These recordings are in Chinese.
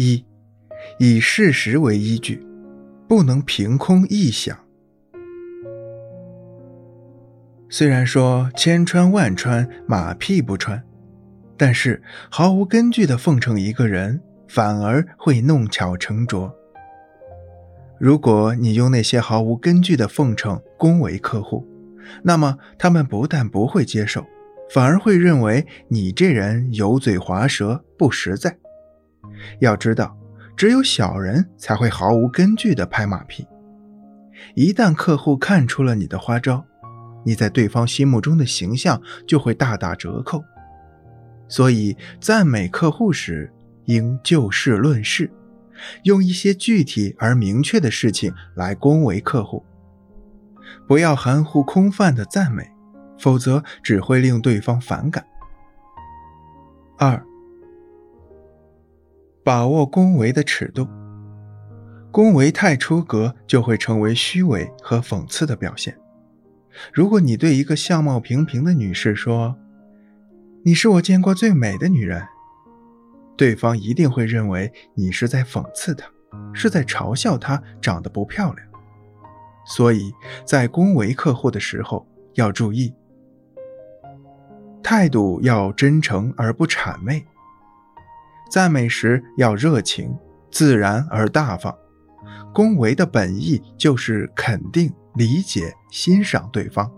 一，以事实为依据，不能凭空臆想。虽然说千穿万穿，马屁不穿，但是毫无根据的奉承一个人，反而会弄巧成拙。如果你用那些毫无根据的奉承恭维客户，那么他们不但不会接受，反而会认为你这人油嘴滑舌、不实在。要知道，只有小人才会毫无根据的拍马屁。一旦客户看出了你的花招，你在对方心目中的形象就会大打折扣。所以，赞美客户时应就事论事，用一些具体而明确的事情来恭维客户。不要含糊空泛的赞美，否则只会令对方反感。二。把握恭维的尺度，恭维太出格，就会成为虚伪和讽刺的表现。如果你对一个相貌平平的女士说：“你是我见过最美的女人”，对方一定会认为你是在讽刺她，是在嘲笑她长得不漂亮。所以在恭维客户的时候要注意，态度要真诚而不谄媚。赞美时要热情、自然而大方。恭维的本意就是肯定、理解、欣赏对方，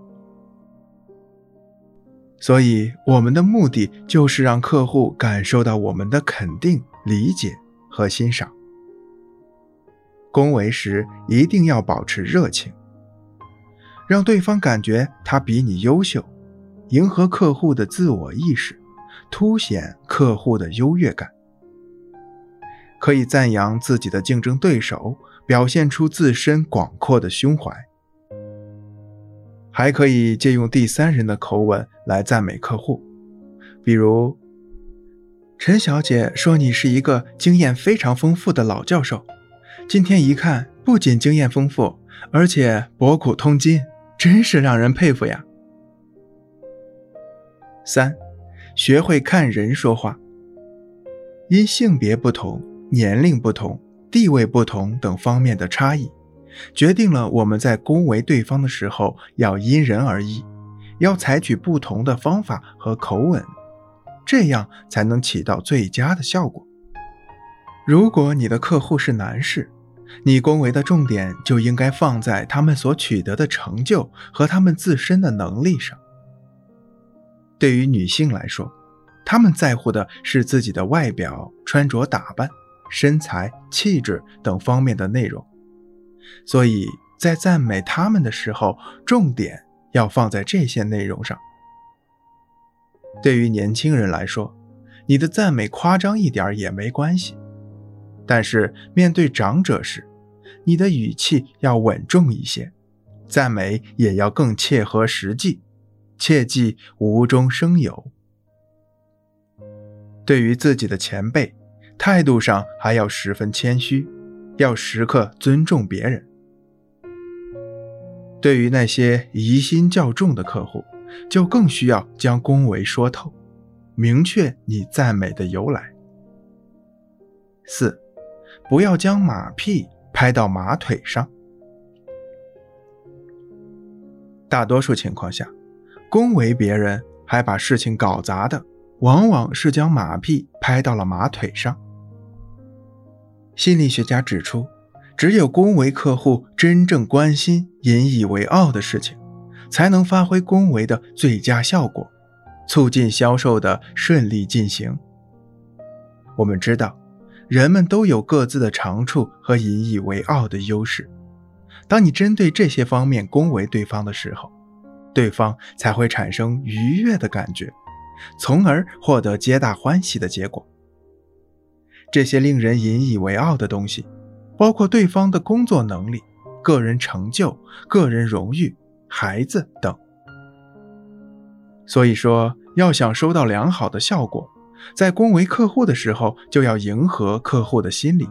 所以我们的目的就是让客户感受到我们的肯定、理解和欣赏。恭维时一定要保持热情，让对方感觉他比你优秀，迎合客户的自我意识，凸显客户的优越感。可以赞扬自己的竞争对手，表现出自身广阔的胸怀；还可以借用第三人的口吻来赞美客户，比如：“陈小姐说你是一个经验非常丰富的老教授，今天一看，不仅经验丰富，而且博古通今，真是让人佩服呀。”三，学会看人说话，因性别不同。年龄不同、地位不同等方面的差异，决定了我们在恭维对方的时候要因人而异，要采取不同的方法和口吻，这样才能起到最佳的效果。如果你的客户是男士，你恭维的重点就应该放在他们所取得的成就和他们自身的能力上。对于女性来说，她们在乎的是自己的外表、穿着打扮。身材、气质等方面的内容，所以在赞美他们的时候，重点要放在这些内容上。对于年轻人来说，你的赞美夸张一点也没关系，但是面对长者时，你的语气要稳重一些，赞美也要更切合实际，切忌无中生有。对于自己的前辈。态度上还要十分谦虚，要时刻尊重别人。对于那些疑心较重的客户，就更需要将恭维说透，明确你赞美的由来。四，不要将马屁拍到马腿上。大多数情况下，恭维别人还把事情搞砸的，往往是将马屁拍到了马腿上。心理学家指出，只有恭维客户真正关心、引以为傲的事情，才能发挥恭维的最佳效果，促进销售的顺利进行。我们知道，人们都有各自的长处和引以为傲的优势。当你针对这些方面恭维对方的时候，对方才会产生愉悦的感觉，从而获得皆大欢喜的结果。这些令人引以为傲的东西，包括对方的工作能力、个人成就、个人荣誉、孩子等。所以说，要想收到良好的效果，在恭维客户的时候，就要迎合客户的心理，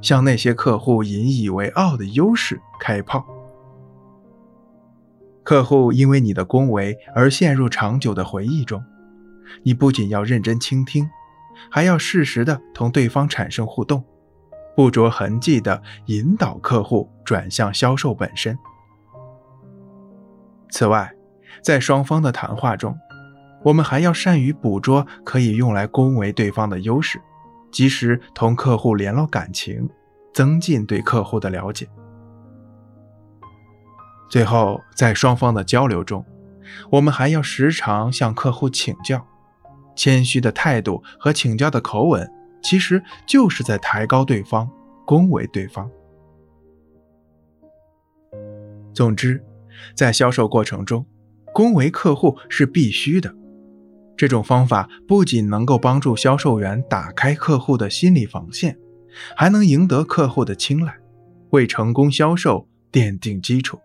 向那些客户引以为傲的优势开炮。客户因为你的恭维而陷入长久的回忆中，你不仅要认真倾听。还要适时的同对方产生互动，不着痕迹的引导客户转向销售本身。此外，在双方的谈话中，我们还要善于捕捉可以用来恭维对方的优势，及时同客户联络感情，增进对客户的了解。最后，在双方的交流中，我们还要时常向客户请教，谦虚的态度和请教的口吻，其实就是在抬高对方、恭维对方。总之，在销售过程中，恭维客户是必须的。这种方法不仅能够帮助销售员打开客户的心理防线，还能赢得客户的青睐，为成功销售奠定基础。